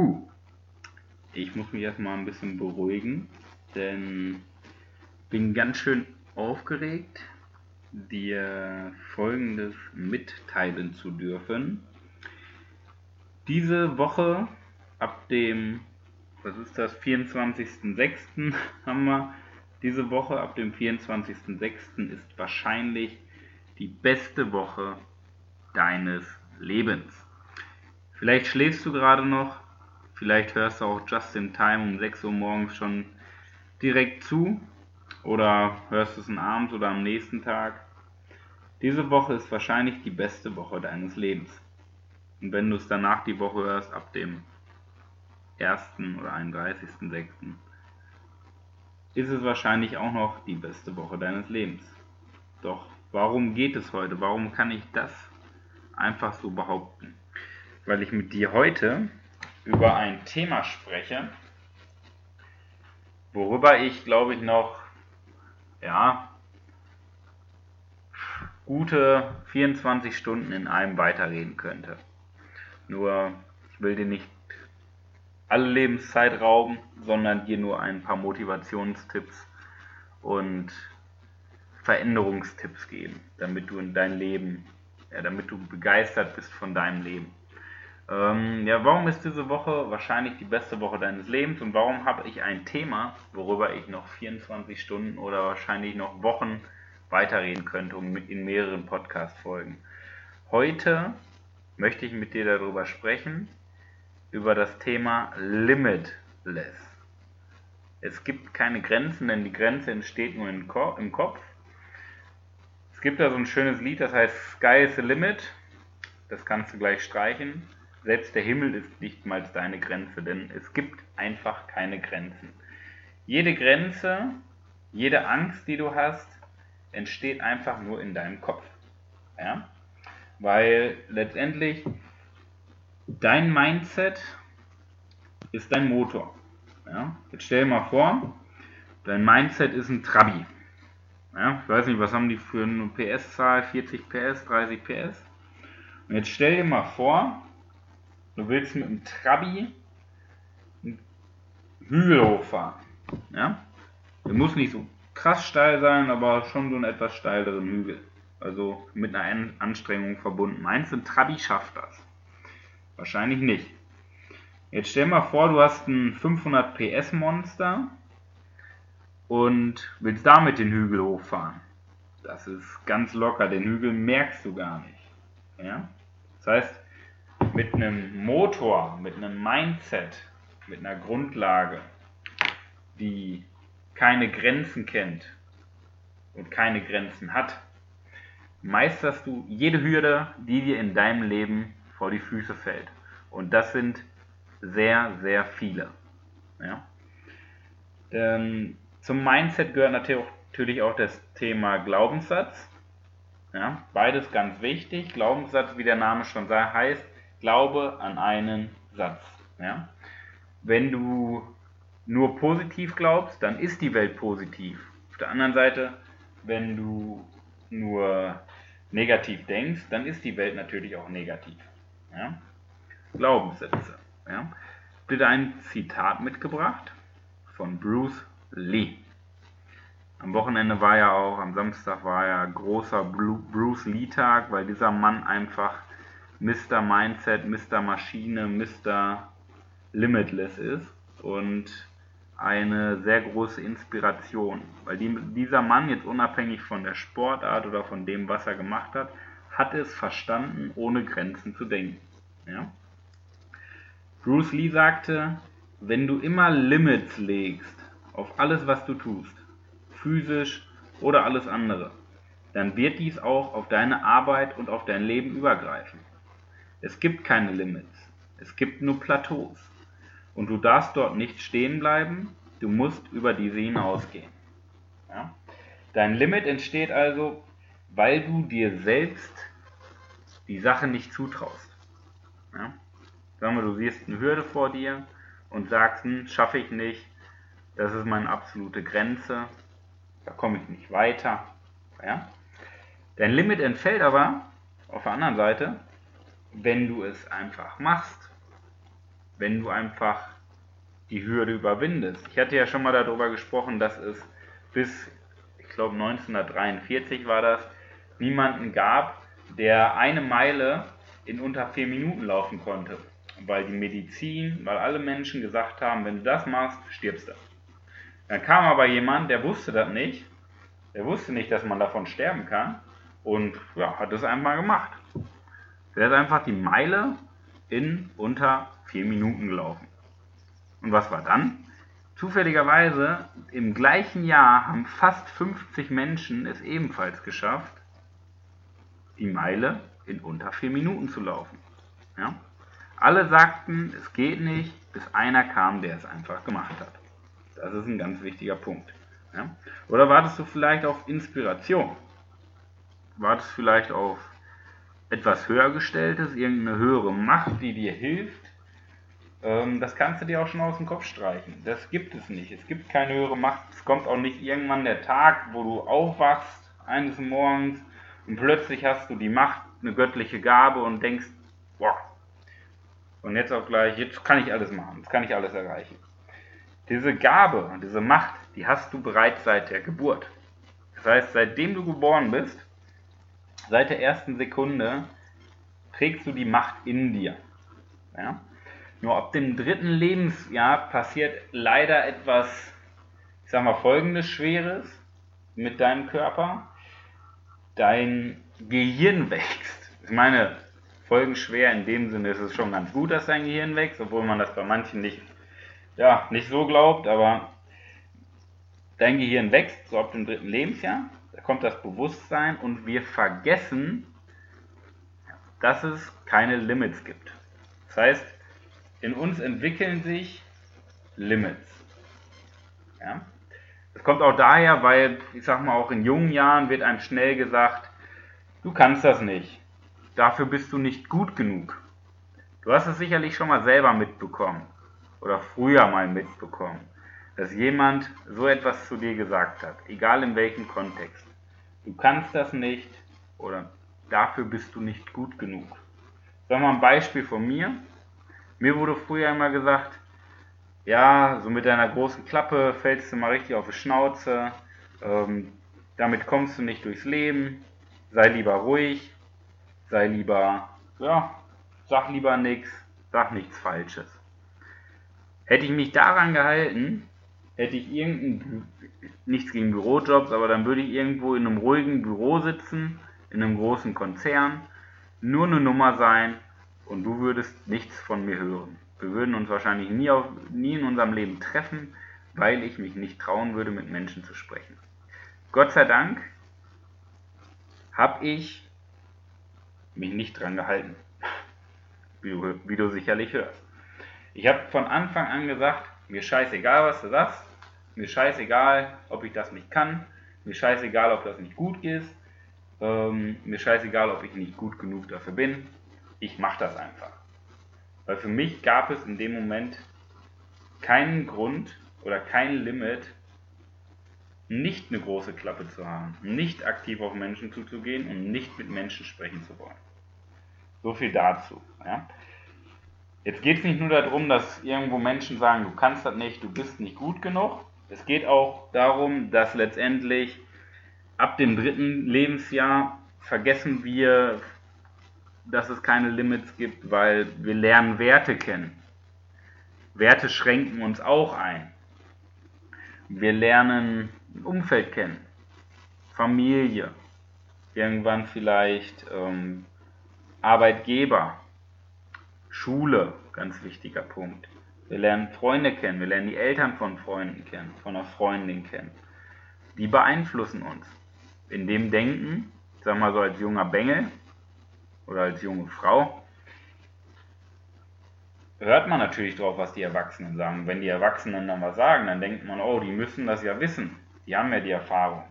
Puh. Ich muss mich erstmal ein bisschen beruhigen, denn bin ganz schön aufgeregt, dir Folgendes mitteilen zu dürfen. Diese Woche ab dem, was ist das, 24.06. haben wir, diese Woche ab dem 24.06. ist wahrscheinlich die beste Woche deines Lebens. Vielleicht schläfst du gerade noch, vielleicht hörst du auch just in time um 6 Uhr morgens schon direkt zu oder hörst es abends oder am nächsten Tag. Diese Woche ist wahrscheinlich die beste Woche deines Lebens. Und wenn du es danach die Woche hörst, ab dem 1. oder 31.06., ist es wahrscheinlich auch noch die beste Woche deines Lebens. Doch warum geht es heute? Warum kann ich das einfach so behaupten? Weil ich mit dir heute über ein Thema spreche, worüber ich glaube ich noch, ja, gute 24 Stunden in einem weiterreden könnte. Nur, ich will dir nicht alle Lebenszeit rauben, sondern dir nur ein paar Motivationstipps und Veränderungstipps geben, damit du in dein Leben, ja, damit du begeistert bist von deinem Leben. Ähm, ja, warum ist diese Woche wahrscheinlich die beste Woche deines Lebens und warum habe ich ein Thema, worüber ich noch 24 Stunden oder wahrscheinlich noch Wochen weiterreden könnte in mehreren Podcast-Folgen? Heute möchte ich mit dir darüber sprechen, über das Thema Limitless. Es gibt keine Grenzen, denn die Grenze entsteht nur im Kopf. Es gibt da so ein schönes Lied, das heißt Sky is the Limit. Das kannst du gleich streichen. Selbst der Himmel ist nicht mal deine Grenze, denn es gibt einfach keine Grenzen. Jede Grenze, jede Angst, die du hast, entsteht einfach nur in deinem Kopf. Ja? Weil letztendlich dein Mindset ist dein Motor. Ja? Jetzt stell dir mal vor, dein Mindset ist ein Trabi. Ja? Ich weiß nicht, was haben die für eine PS-Zahl? 40 PS, 30 PS? Und jetzt stell dir mal vor, Du willst mit dem Trabi einen Hügel hochfahren. Ja? Der muss nicht so krass steil sein, aber schon so einen etwas steileren Hügel. Also mit einer Anstrengung verbunden. Meinst du, ein Trabi schafft das? Wahrscheinlich nicht. Jetzt stell mal vor, du hast ein 500 PS Monster und willst damit den Hügel hochfahren. Das ist ganz locker. Den Hügel merkst du gar nicht. Ja? Das heißt, mit einem Motor, mit einem Mindset, mit einer Grundlage, die keine Grenzen kennt und keine Grenzen hat, meisterst du jede Hürde, die dir in deinem Leben vor die Füße fällt. Und das sind sehr, sehr viele. Ja? Ähm, zum Mindset gehört natürlich auch das Thema Glaubenssatz. Ja? Beides ganz wichtig. Glaubenssatz, wie der Name schon sagt, heißt, Glaube an einen Satz. Ja? Wenn du nur positiv glaubst, dann ist die Welt positiv. Auf der anderen Seite, wenn du nur negativ denkst, dann ist die Welt natürlich auch negativ. Ja? Glaubenssätze. Ja? Bitte ein Zitat mitgebracht von Bruce Lee. Am Wochenende war ja auch, am Samstag war ja großer Bruce Lee Tag, weil dieser Mann einfach Mr. Mindset, Mr. Maschine, Mr. Limitless ist und eine sehr große Inspiration, weil die, dieser Mann jetzt unabhängig von der Sportart oder von dem, was er gemacht hat, hat es verstanden, ohne Grenzen zu denken. Ja? Bruce Lee sagte, wenn du immer Limits legst auf alles, was du tust, physisch oder alles andere, dann wird dies auch auf deine Arbeit und auf dein Leben übergreifen. Es gibt keine Limits. Es gibt nur Plateaus. Und du darfst dort nicht stehen bleiben, du musst über diese hinausgehen. Ja? Dein Limit entsteht also, weil du dir selbst die Sache nicht zutraust. Ja? Sagen wir, du siehst eine Hürde vor dir und sagst, hm, schaffe ich nicht, das ist meine absolute Grenze, da komme ich nicht weiter. Ja? Dein Limit entfällt aber auf der anderen Seite, wenn du es einfach machst. wenn du einfach die Hürde überwindest. Ich hatte ja schon mal darüber gesprochen, dass es bis, ich glaube 1943 war das, niemanden gab, der eine Meile in unter vier Minuten laufen konnte. Weil die Medizin, weil alle Menschen gesagt haben, wenn du das machst, stirbst du. Dann kam aber jemand, der wusste das nicht. Der wusste nicht, dass man davon sterben kann. Und ja, hat es einmal gemacht. Der hat einfach die Meile in unter vier Minuten gelaufen. Und was war dann? Zufälligerweise im gleichen Jahr haben fast 50 Menschen es ebenfalls geschafft, die Meile in unter vier Minuten zu laufen. Ja? Alle sagten, es geht nicht, bis einer kam, der es einfach gemacht hat. Das ist ein ganz wichtiger Punkt. Ja? Oder wartest du vielleicht auf Inspiration? Wartest vielleicht auf etwas höhergestelltes, irgendeine höhere Macht, die dir hilft? Ähm, das kannst du dir auch schon aus dem Kopf streichen. Das gibt es nicht. Es gibt keine höhere Macht. Es kommt auch nicht irgendwann der Tag, wo du aufwachst eines Morgens und plötzlich hast du die Macht, eine göttliche Gabe und denkst, boah, und jetzt auch gleich, jetzt kann ich alles machen, jetzt kann ich alles erreichen. Diese Gabe und diese Macht, die hast du bereits seit der Geburt. Das heißt, seitdem du geboren bist, seit der ersten Sekunde, trägst du die Macht in dir. Ja? Nur ab dem dritten Lebensjahr passiert leider etwas, ich sag mal, folgendes Schweres mit deinem Körper. Dein Gehirn wächst. Ich meine, folgenschwer in dem Sinne ist es schon ganz gut, dass dein Gehirn wächst, obwohl man das bei manchen nicht, ja, nicht so glaubt, aber dein Gehirn wächst so ab dem dritten Lebensjahr, da kommt das Bewusstsein und wir vergessen, dass es keine Limits gibt. Das heißt, in uns entwickeln sich Limits. Ja? Das kommt auch daher, weil, ich sag mal, auch in jungen Jahren wird einem schnell gesagt, du kannst das nicht. Dafür bist du nicht gut genug. Du hast es sicherlich schon mal selber mitbekommen oder früher mal mitbekommen, dass jemand so etwas zu dir gesagt hat, egal in welchem Kontext. Du kannst das nicht oder dafür bist du nicht gut genug. Sag mal ein Beispiel von mir. Mir wurde früher immer gesagt, ja, so mit deiner großen Klappe fällst du mal richtig auf die Schnauze, ähm, damit kommst du nicht durchs Leben, sei lieber ruhig, sei lieber, ja, sag lieber nichts, sag nichts Falsches. Hätte ich mich daran gehalten, hätte ich irgendein, nichts gegen Bürojobs, aber dann würde ich irgendwo in einem ruhigen Büro sitzen, in einem großen Konzern, nur eine Nummer sein und du würdest nichts von mir hören. Wir würden uns wahrscheinlich nie, auf, nie in unserem Leben treffen, weil ich mich nicht trauen würde, mit Menschen zu sprechen. Gott sei Dank habe ich mich nicht dran gehalten, wie du, wie du sicherlich hörst. Ich habe von Anfang an gesagt, mir scheißegal, was du sagst, mir scheißegal, ob ich das nicht kann, mir scheißegal, ob das nicht gut ist, ähm, mir scheißegal, ob ich nicht gut genug dafür bin, ich mache das einfach. Weil für mich gab es in dem Moment keinen Grund oder kein Limit, nicht eine große Klappe zu haben, nicht aktiv auf Menschen zuzugehen und nicht mit Menschen sprechen zu wollen. So viel dazu. Ja. Jetzt geht es nicht nur darum, dass irgendwo Menschen sagen, du kannst das nicht, du bist nicht gut genug. Es geht auch darum, dass letztendlich ab dem dritten Lebensjahr vergessen wir dass es keine Limits gibt, weil wir lernen Werte kennen. Werte schränken uns auch ein. Wir lernen ein Umfeld kennen, Familie, irgendwann vielleicht ähm, Arbeitgeber, Schule, ganz wichtiger Punkt. Wir lernen Freunde kennen, wir lernen die Eltern von Freunden kennen, von einer Freundin kennen. Die beeinflussen uns. In dem Denken, ich sag mal so als junger Bengel, oder als junge Frau, hört man natürlich drauf, was die Erwachsenen sagen. Wenn die Erwachsenen dann was sagen, dann denkt man, oh, die müssen das ja wissen. Die haben ja die Erfahrung.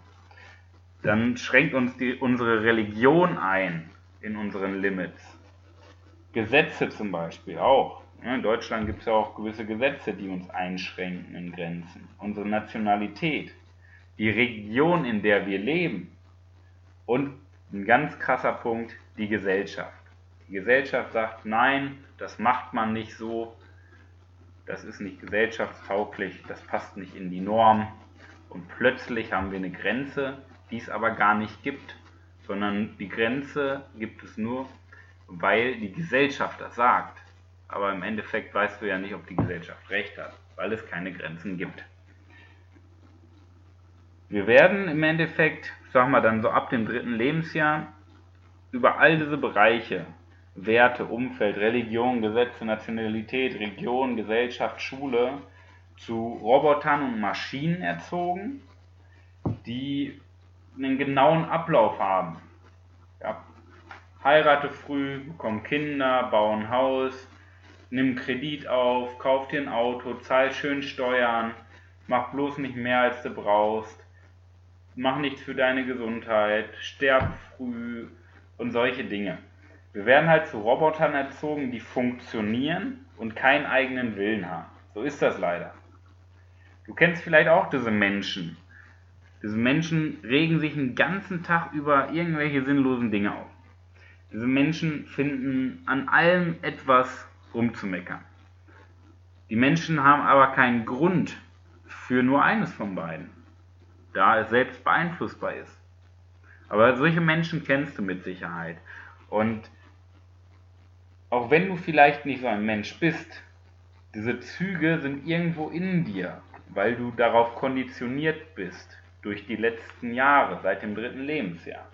Dann schränkt uns die, unsere Religion ein in unseren Limits. Gesetze zum Beispiel auch. In Deutschland gibt es ja auch gewisse Gesetze, die uns einschränken in Grenzen. Unsere Nationalität, die Region, in der wir leben und ein ganz krasser Punkt, die Gesellschaft. Die Gesellschaft sagt, nein, das macht man nicht so, das ist nicht gesellschaftstauglich, das passt nicht in die Norm. Und plötzlich haben wir eine Grenze, die es aber gar nicht gibt, sondern die Grenze gibt es nur, weil die Gesellschaft das sagt. Aber im Endeffekt weißt du ja nicht, ob die Gesellschaft recht hat, weil es keine Grenzen gibt. Wir werden im Endeffekt, sagen wir dann so ab dem dritten Lebensjahr, über all diese Bereiche, Werte, Umfeld, Religion, Gesetze, Nationalität, Region, Gesellschaft, Schule, zu Robotern und Maschinen erzogen, die einen genauen Ablauf haben. Ja, heirate früh, bekomm Kinder, bau ein Haus, nimm Kredit auf, kauf dir ein Auto, zahl schön Steuern, mach bloß nicht mehr als du brauchst, mach nichts für deine Gesundheit, sterb früh und solche Dinge. Wir werden halt zu Robotern erzogen, die funktionieren und keinen eigenen Willen haben. So ist das leider. Du kennst vielleicht auch diese Menschen. Diese Menschen regen sich den ganzen Tag über irgendwelche sinnlosen Dinge auf. Diese Menschen finden an allem etwas rumzumeckern. Die Menschen haben aber keinen Grund für nur eines von beiden, da es selbst beeinflussbar ist. Aber solche Menschen kennst du mit Sicherheit. Und auch wenn du vielleicht nicht so ein Mensch bist, diese Züge sind irgendwo in dir, weil du darauf konditioniert bist durch die letzten Jahre, seit dem dritten Lebensjahr.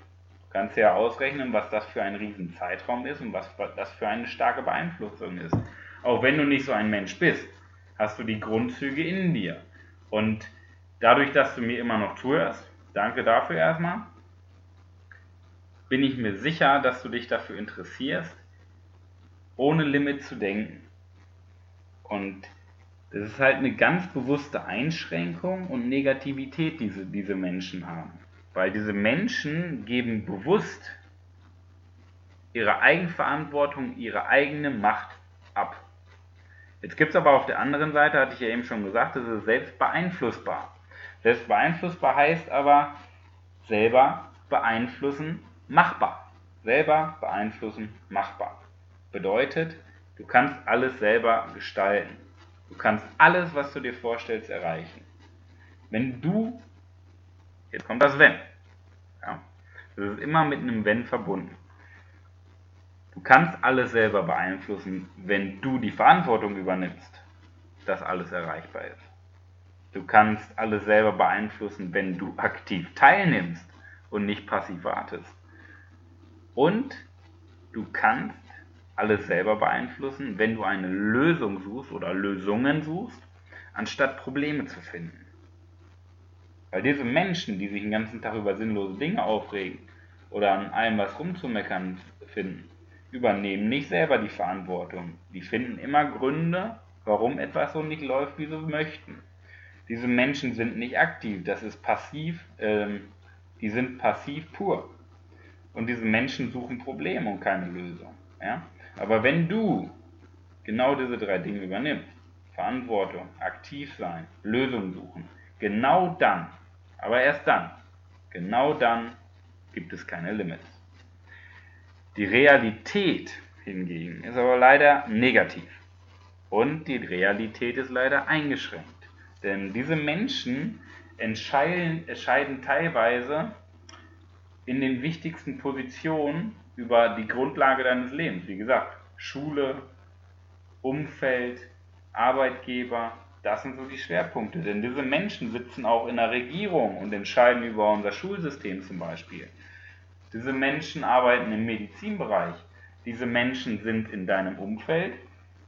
Kannst ja ausrechnen, was das für ein Riesenzeitraum ist und was das für eine starke Beeinflussung ist. Auch wenn du nicht so ein Mensch bist, hast du die Grundzüge in dir. Und dadurch, dass du mir immer noch zuhörst, danke dafür erstmal, bin ich mir sicher, dass du dich dafür interessierst, ohne Limit zu denken. Und das ist halt eine ganz bewusste Einschränkung und Negativität, die diese, diese Menschen haben. Weil diese Menschen geben bewusst ihre Eigenverantwortung, ihre eigene Macht ab. Jetzt gibt es aber auf der anderen Seite, hatte ich ja eben schon gesagt, das ist selbst beeinflussbar. Selbst beeinflussbar heißt aber selber beeinflussen, machbar. Selber beeinflussen, machbar. Bedeutet, du kannst alles selber gestalten. Du kannst alles, was du dir vorstellst, erreichen. Wenn du, jetzt kommt das Wenn. Ja, das ist immer mit einem Wenn verbunden. Du kannst alles selber beeinflussen, wenn du die Verantwortung übernimmst, dass alles erreichbar ist. Du kannst alles selber beeinflussen, wenn du aktiv teilnimmst und nicht passiv wartest. Und du kannst alles selber beeinflussen, wenn du eine Lösung suchst oder Lösungen suchst, anstatt Probleme zu finden. Weil diese Menschen, die sich den ganzen Tag über sinnlose Dinge aufregen oder an allem was rumzumeckern finden, übernehmen nicht selber die Verantwortung. Die finden immer Gründe, warum etwas so nicht läuft, wie sie möchten. Diese Menschen sind nicht aktiv, das ist passiv, ähm, die sind passiv pur. Und diese Menschen suchen Probleme und keine Lösung. Ja? Aber wenn du genau diese drei Dinge übernimmst, Verantwortung, aktiv sein, Lösungen suchen, genau dann, aber erst dann, genau dann gibt es keine Limits. Die Realität hingegen ist aber leider negativ. Und die Realität ist leider eingeschränkt. Denn diese Menschen entscheiden, entscheiden teilweise in den wichtigsten Positionen über die Grundlage deines Lebens. Wie gesagt, Schule, Umfeld, Arbeitgeber, das sind so die Schwerpunkte. Denn diese Menschen sitzen auch in der Regierung und entscheiden über unser Schulsystem zum Beispiel. Diese Menschen arbeiten im Medizinbereich. Diese Menschen sind in deinem Umfeld,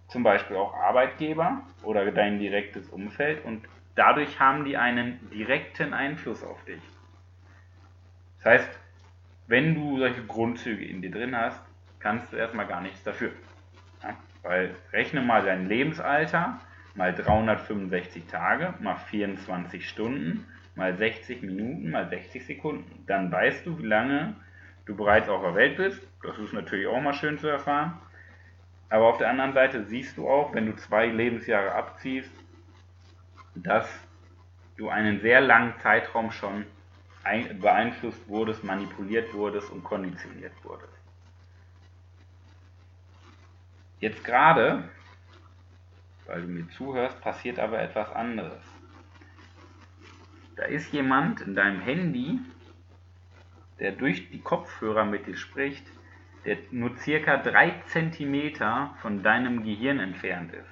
zum Beispiel auch Arbeitgeber oder dein direktes Umfeld und dadurch haben die einen direkten Einfluss auf dich. Das heißt, wenn du solche Grundzüge in dir drin hast, kannst du erstmal gar nichts dafür. Ja? Weil rechne mal dein Lebensalter mal 365 Tage mal 24 Stunden mal 60 Minuten mal 60 Sekunden. Dann weißt du, wie lange du bereits auf der Welt bist. Das ist natürlich auch mal schön zu erfahren. Aber auf der anderen Seite siehst du auch, wenn du zwei Lebensjahre abziehst, dass du einen sehr langen Zeitraum schon beeinflusst wurdest, manipuliert wurdest und konditioniert wurdest. Jetzt gerade weil du mir zuhörst, passiert aber etwas anderes. Da ist jemand in deinem Handy, der durch die Kopfhörer mit dir spricht, der nur circa drei Zentimeter von deinem Gehirn entfernt ist.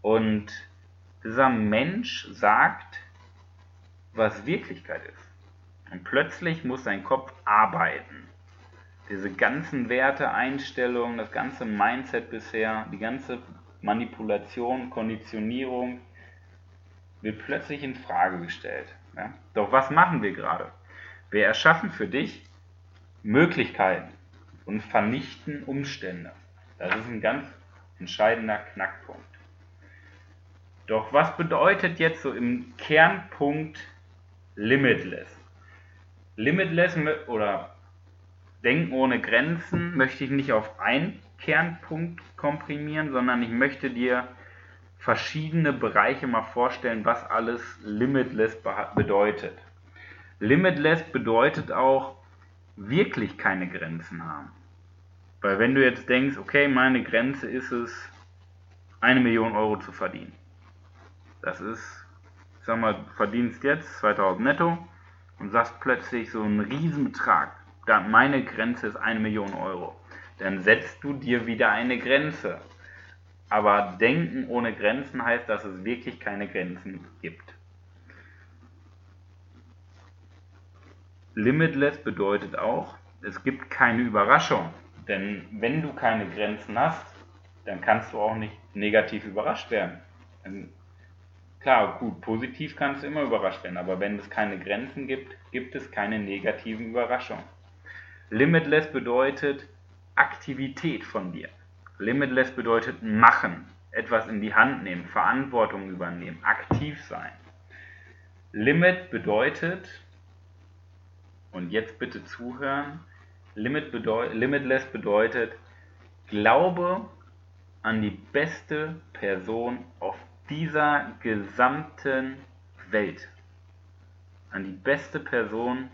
Und dieser Mensch sagt, was Wirklichkeit ist. Und plötzlich muss dein Kopf arbeiten. Diese ganzen Werte, Einstellungen, das ganze Mindset bisher, die ganze Manipulation, Konditionierung wird plötzlich in Frage gestellt. Ja? Doch was machen wir gerade? Wir erschaffen für dich Möglichkeiten und vernichten Umstände. Das ist ein ganz entscheidender Knackpunkt. Doch was bedeutet jetzt so im Kernpunkt Limitless? Limitless oder Denken ohne Grenzen möchte ich nicht auf einen Kernpunkt komprimieren, sondern ich möchte dir verschiedene Bereiche mal vorstellen, was alles Limitless bedeutet. Limitless bedeutet auch wirklich keine Grenzen haben. Weil wenn du jetzt denkst, okay, meine Grenze ist es, eine Million Euro zu verdienen. Das ist, ich sag mal, verdienst jetzt 2000 netto und sagst plötzlich so einen Riesenbetrag. Meine Grenze ist eine Million Euro. Dann setzt du dir wieder eine Grenze. Aber Denken ohne Grenzen heißt, dass es wirklich keine Grenzen gibt. Limitless bedeutet auch, es gibt keine Überraschung. Denn wenn du keine Grenzen hast, dann kannst du auch nicht negativ überrascht werden. Klar, gut, positiv kannst du immer überrascht werden, aber wenn es keine Grenzen gibt, gibt es keine negativen Überraschungen. Limitless bedeutet Aktivität von dir. Limitless bedeutet machen, etwas in die Hand nehmen, Verantwortung übernehmen, aktiv sein. Limit bedeutet, und jetzt bitte zuhören, Limit bedeu Limitless bedeutet, glaube an die beste Person auf dieser gesamten Welt. An die beste Person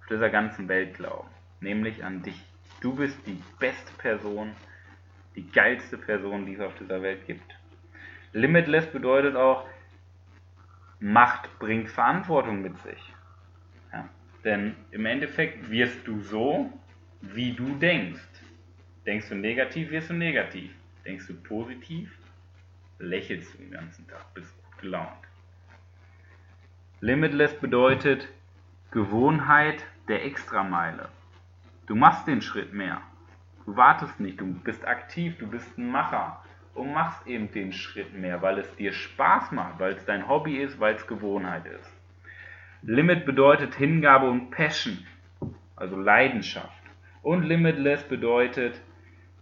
auf dieser ganzen Welt glauben. Nämlich an dich. Du bist die beste Person, die geilste Person, die es auf dieser Welt gibt. Limitless bedeutet auch, Macht bringt Verantwortung mit sich. Ja? Denn im Endeffekt wirst du so, wie du denkst. Denkst du negativ, wirst du negativ. Denkst du positiv, lächelst du den ganzen Tag, bist gut gelaunt. Limitless bedeutet Gewohnheit der Extrameile. Du machst den Schritt mehr. Du wartest nicht, du bist aktiv, du bist ein Macher und machst eben den Schritt mehr, weil es dir Spaß macht, weil es dein Hobby ist, weil es Gewohnheit ist. Limit bedeutet Hingabe und Passion, also Leidenschaft. Und Limitless bedeutet,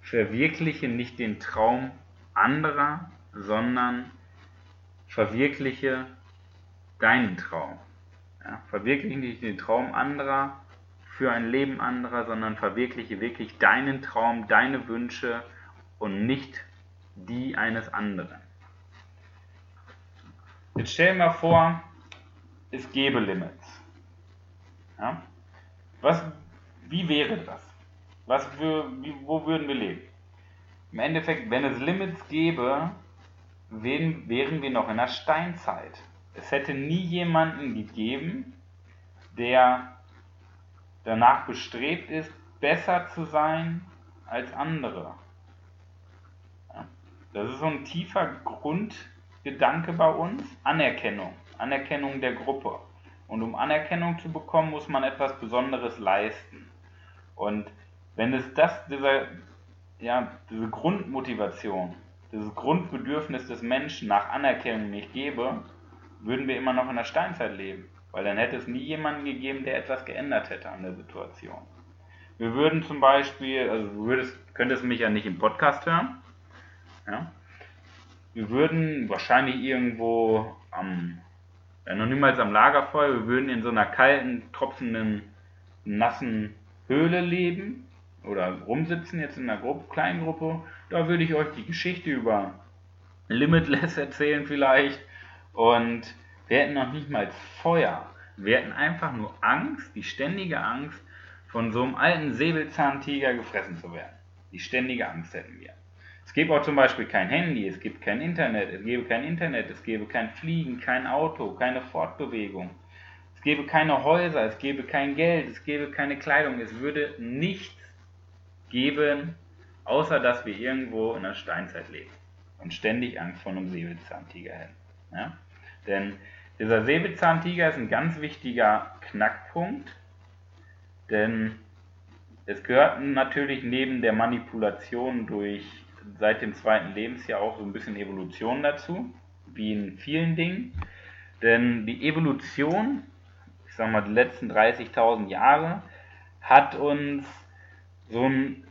verwirkliche nicht den Traum anderer, sondern verwirkliche deinen Traum. Ja, verwirkliche nicht den Traum anderer für ein Leben anderer, sondern verwirkliche wirklich deinen Traum, deine Wünsche und nicht die eines anderen. Jetzt stell dir mal vor, es gäbe Limits. Ja? Was, wie wäre das? Was für, wie, wo würden wir leben? Im Endeffekt, wenn es Limits gäbe, wären, wären wir noch in der Steinzeit. Es hätte nie jemanden gegeben, der danach bestrebt ist, besser zu sein als andere. Das ist so ein tiefer Grundgedanke bei uns. Anerkennung. Anerkennung der Gruppe. Und um Anerkennung zu bekommen, muss man etwas Besonderes leisten. Und wenn es das, dieser, ja, diese Grundmotivation, dieses Grundbedürfnis des Menschen nach Anerkennung nicht gäbe, würden wir immer noch in der Steinzeit leben. Weil dann hätte es nie jemanden gegeben, der etwas geändert hätte an der Situation. Wir würden zum Beispiel, also du würdest, könntest mich ja nicht im Podcast hören. Ja? Wir würden wahrscheinlich irgendwo am, ja, noch niemals am Lagerfeuer, wir würden in so einer kalten, tropfenden, nassen Höhle leben oder rumsitzen jetzt in einer Gruppe, kleinen Gruppe, da würde ich euch die Geschichte über Limitless erzählen vielleicht und wir hätten noch nicht mal Feuer. Wir hätten einfach nur Angst, die ständige Angst, von so einem alten Säbelzahntiger gefressen zu werden. Die ständige Angst hätten wir. Es gibt auch zum Beispiel kein Handy, es gibt kein Internet, es gäbe kein Internet, es gäbe kein Fliegen, kein Auto, keine Fortbewegung. Es gäbe keine Häuser, es gäbe kein Geld, es gäbe keine Kleidung, es würde nichts geben, außer dass wir irgendwo in der Steinzeit leben und ständig Angst vor einem Säbelzahntiger hätten. Ja? Denn dieser Säbelzahntiger ist ein ganz wichtiger Knackpunkt, denn es gehört natürlich neben der Manipulation durch seit dem zweiten Lebensjahr auch so ein bisschen Evolution dazu, wie in vielen Dingen. Denn die Evolution, ich sag mal die letzten 30.000 Jahre, hat uns so ein,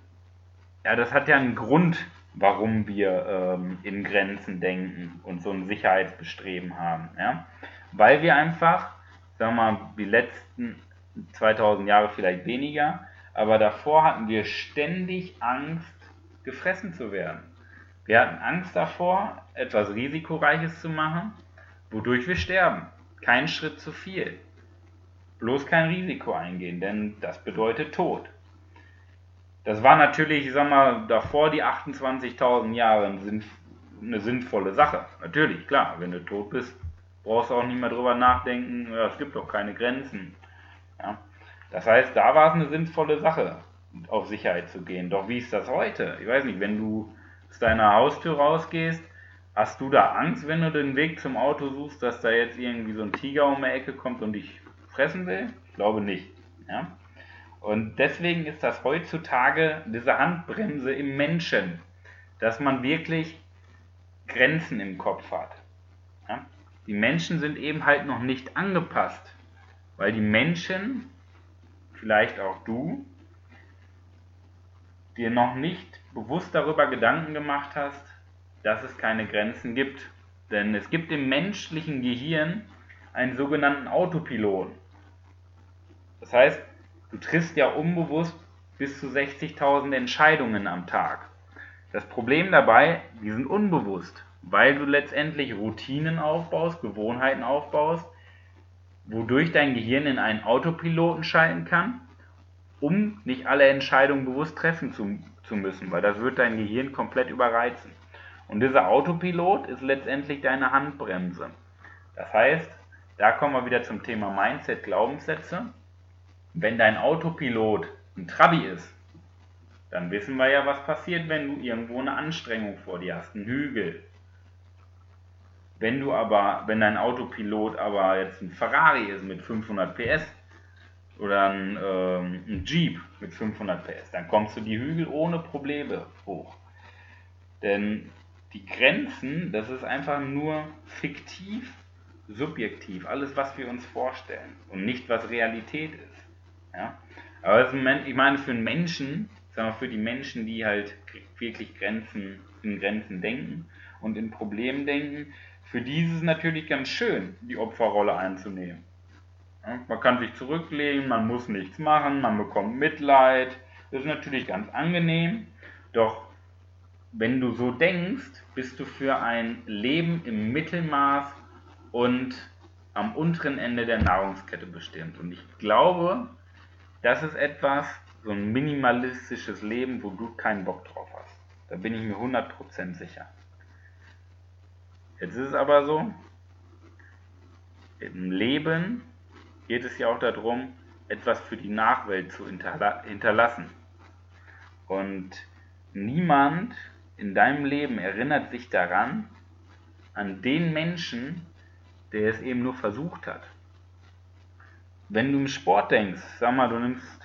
ja, das hat ja einen Grund, warum wir ähm, in Grenzen denken und so ein Sicherheitsbestreben haben. Ja? Weil wir einfach, sagen wir mal, die letzten 2000 Jahre vielleicht weniger, aber davor hatten wir ständig Angst, gefressen zu werden. Wir hatten Angst davor, etwas Risikoreiches zu machen, wodurch wir sterben. Kein Schritt zu viel. Bloß kein Risiko eingehen, denn das bedeutet Tod. Das war natürlich, ich sag mal, davor die 28.000 Jahre eine sinnvolle Sache. Natürlich, klar, wenn du tot bist, brauchst du auch nicht mehr drüber nachdenken, es gibt doch keine Grenzen. Ja? Das heißt, da war es eine sinnvolle Sache, auf Sicherheit zu gehen. Doch wie ist das heute? Ich weiß nicht, wenn du aus deiner Haustür rausgehst, hast du da Angst, wenn du den Weg zum Auto suchst, dass da jetzt irgendwie so ein Tiger um die Ecke kommt und dich fressen will? Ich glaube nicht. Ja? Und deswegen ist das heutzutage diese Handbremse im Menschen, dass man wirklich Grenzen im Kopf hat. Die Menschen sind eben halt noch nicht angepasst, weil die Menschen, vielleicht auch du, dir noch nicht bewusst darüber Gedanken gemacht hast, dass es keine Grenzen gibt. Denn es gibt im menschlichen Gehirn einen sogenannten Autopiloten. Das heißt, du triffst ja unbewusst bis zu 60.000 Entscheidungen am Tag. Das Problem dabei, die sind unbewusst, weil du letztendlich Routinen aufbaust, Gewohnheiten aufbaust, wodurch dein Gehirn in einen Autopiloten schalten kann um nicht alle Entscheidungen bewusst treffen zu, zu müssen, weil das wird dein Gehirn komplett überreizen. Und dieser Autopilot ist letztendlich deine Handbremse. Das heißt, da kommen wir wieder zum Thema Mindset, Glaubenssätze. Wenn dein Autopilot ein Trabi ist, dann wissen wir ja, was passiert, wenn du irgendwo eine Anstrengung vor dir hast, einen Hügel. Wenn du aber, wenn dein Autopilot aber jetzt ein Ferrari ist mit 500 PS, oder ein, ähm, ein Jeep mit 500 PS, dann kommst du die Hügel ohne Probleme hoch. Denn die Grenzen, das ist einfach nur fiktiv, subjektiv, alles, was wir uns vorstellen und nicht, was Realität ist. Ja? Aber ich meine, für einen Menschen, sagen wir, für die Menschen, die halt wirklich Grenzen, in Grenzen denken und in Problemen denken, für die ist es natürlich ganz schön, die Opferrolle einzunehmen. Man kann sich zurücklehnen, man muss nichts machen, man bekommt Mitleid. Das ist natürlich ganz angenehm. Doch wenn du so denkst, bist du für ein Leben im Mittelmaß und am unteren Ende der Nahrungskette bestimmt. Und ich glaube, das ist etwas, so ein minimalistisches Leben, wo du keinen Bock drauf hast. Da bin ich mir 100% sicher. Jetzt ist es aber so, im Leben geht es ja auch darum, etwas für die Nachwelt zu hinterlassen. Und niemand in deinem Leben erinnert sich daran, an den Menschen, der es eben nur versucht hat. Wenn du im Sport denkst, sag mal, du nimmst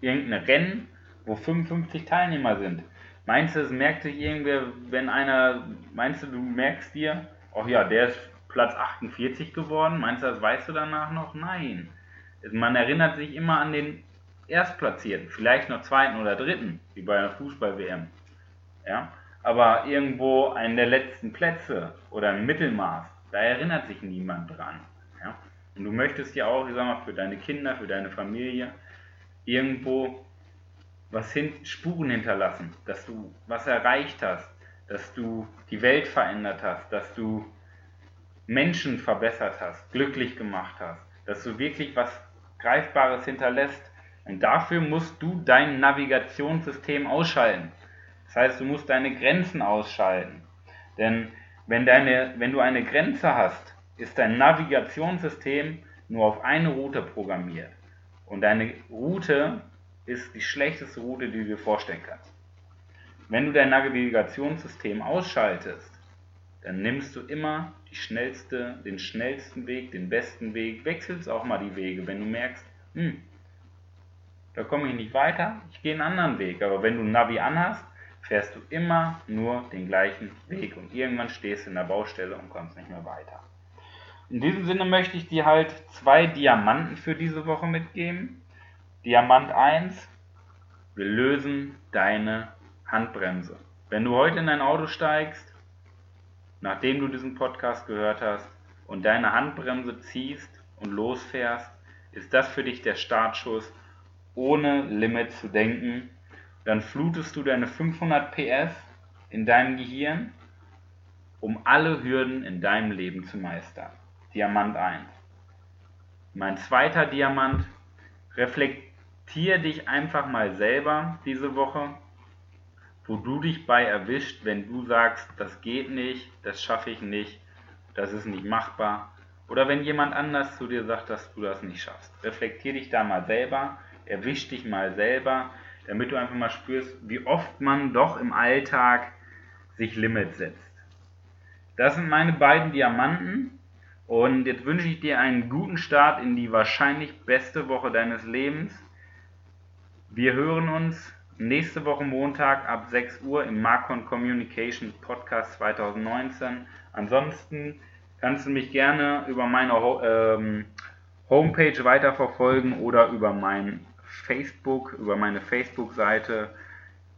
irgendein Rennen, wo 55 Teilnehmer sind. Meinst du, es merkt sich irgendwer, wenn einer, meinst du, du merkst dir, ach ja, der ist Platz 48 geworden. Meinst du, das weißt du danach noch? Nein. Man erinnert sich immer an den Erstplatzierten, vielleicht noch zweiten oder dritten, wie bei einer Fußball-WM. Ja? Aber irgendwo einen der letzten Plätze oder ein Mittelmaß, da erinnert sich niemand dran. Ja? Und du möchtest ja auch, ich sag mal, für deine Kinder, für deine Familie irgendwo was hin, Spuren hinterlassen, dass du was erreicht hast, dass du die Welt verändert hast, dass du Menschen verbessert hast, glücklich gemacht hast, dass du wirklich was Greifbares hinterlässt. Und dafür musst du dein Navigationssystem ausschalten. Das heißt, du musst deine Grenzen ausschalten. Denn wenn, deine, wenn du eine Grenze hast, ist dein Navigationssystem nur auf eine Route programmiert. Und deine Route ist die schlechteste Route, die du dir vorstellen kannst. Wenn du dein Navigationssystem ausschaltest, dann nimmst du immer schnellste, den schnellsten Weg, den besten Weg, wechselst auch mal die Wege, wenn du merkst, hm, da komme ich nicht weiter, ich gehe einen anderen Weg. Aber wenn du ein Navi anhast, fährst du immer nur den gleichen Weg und irgendwann stehst du in der Baustelle und kommst nicht mehr weiter. In diesem Sinne möchte ich dir halt zwei Diamanten für diese Woche mitgeben. Diamant 1, wir lösen deine Handbremse. Wenn du heute in dein Auto steigst, nachdem du diesen Podcast gehört hast und deine Handbremse ziehst und losfährst, ist das für dich der Startschuss, ohne Limit zu denken. Dann flutest du deine 500 PS in deinem Gehirn, um alle Hürden in deinem Leben zu meistern. Diamant 1. Mein zweiter Diamant, reflektier dich einfach mal selber diese Woche wo du dich bei erwischt, wenn du sagst, das geht nicht, das schaffe ich nicht, das ist nicht machbar. Oder wenn jemand anders zu dir sagt, dass du das nicht schaffst. Reflektier dich da mal selber, erwisch dich mal selber, damit du einfach mal spürst, wie oft man doch im Alltag sich Limits setzt. Das sind meine beiden Diamanten und jetzt wünsche ich dir einen guten Start in die wahrscheinlich beste Woche deines Lebens. Wir hören uns nächste Woche Montag ab 6 Uhr im Marcon Communication Podcast 2019. Ansonsten kannst du mich gerne über meine ähm, Homepage weiterverfolgen oder über mein Facebook, über meine Facebook-Seite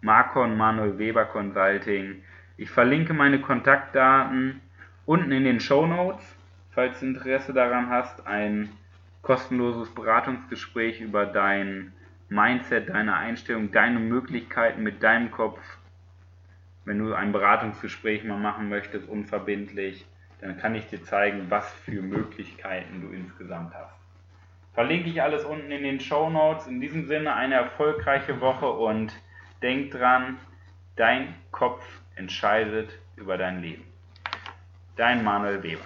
Marcon Manuel Weber Consulting. Ich verlinke meine Kontaktdaten unten in den Show Notes, falls du Interesse daran hast, ein kostenloses Beratungsgespräch über dein Mindset, deine Einstellung, deine Möglichkeiten mit deinem Kopf. Wenn du ein Beratungsgespräch mal machen möchtest, unverbindlich, dann kann ich dir zeigen, was für Möglichkeiten du insgesamt hast. Verlinke ich alles unten in den Show Notes. In diesem Sinne eine erfolgreiche Woche und denk dran, dein Kopf entscheidet über dein Leben. Dein Manuel Weber.